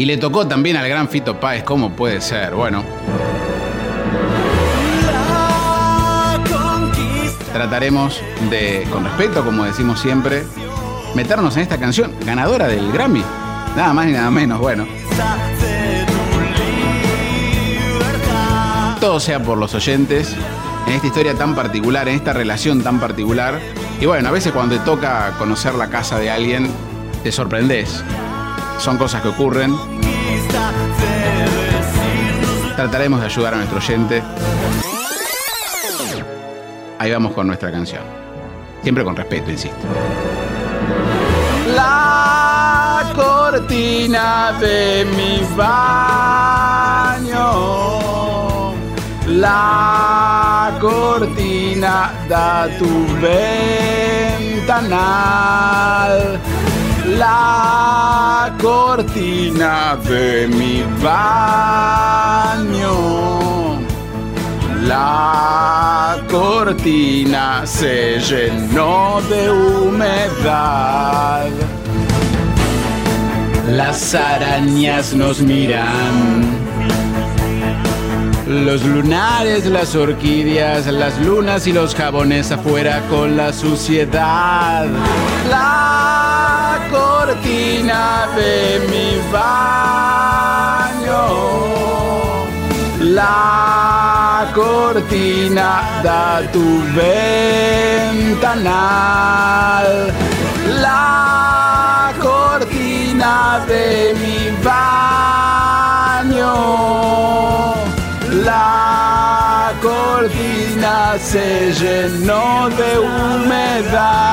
Y le tocó también al gran Fito Páez, ¿cómo puede ser? Bueno. Trataremos de, con respeto, como decimos siempre, meternos en esta canción, ganadora del Grammy. Nada más ni nada menos, bueno. Todo sea por los oyentes, en esta historia tan particular, en esta relación tan particular. Y bueno, a veces cuando te toca conocer la casa de alguien, te sorprendes. Son cosas que ocurren. Trataremos de ayudar a nuestro oyente. Ahí vamos con nuestra canción. Siempre con respeto, insisto. La cortina de mi baño. La cortina da tu ventanal. La cortina de mi baño. La cortina se llenó de humedad. Las arañas nos miran. Los lunares, las orquídeas, las lunas y los jabones afuera con la suciedad. La cortina de mi baño. La cortina da tu ventanal. La cortina de mi baño. La cortina se llenó de humedad.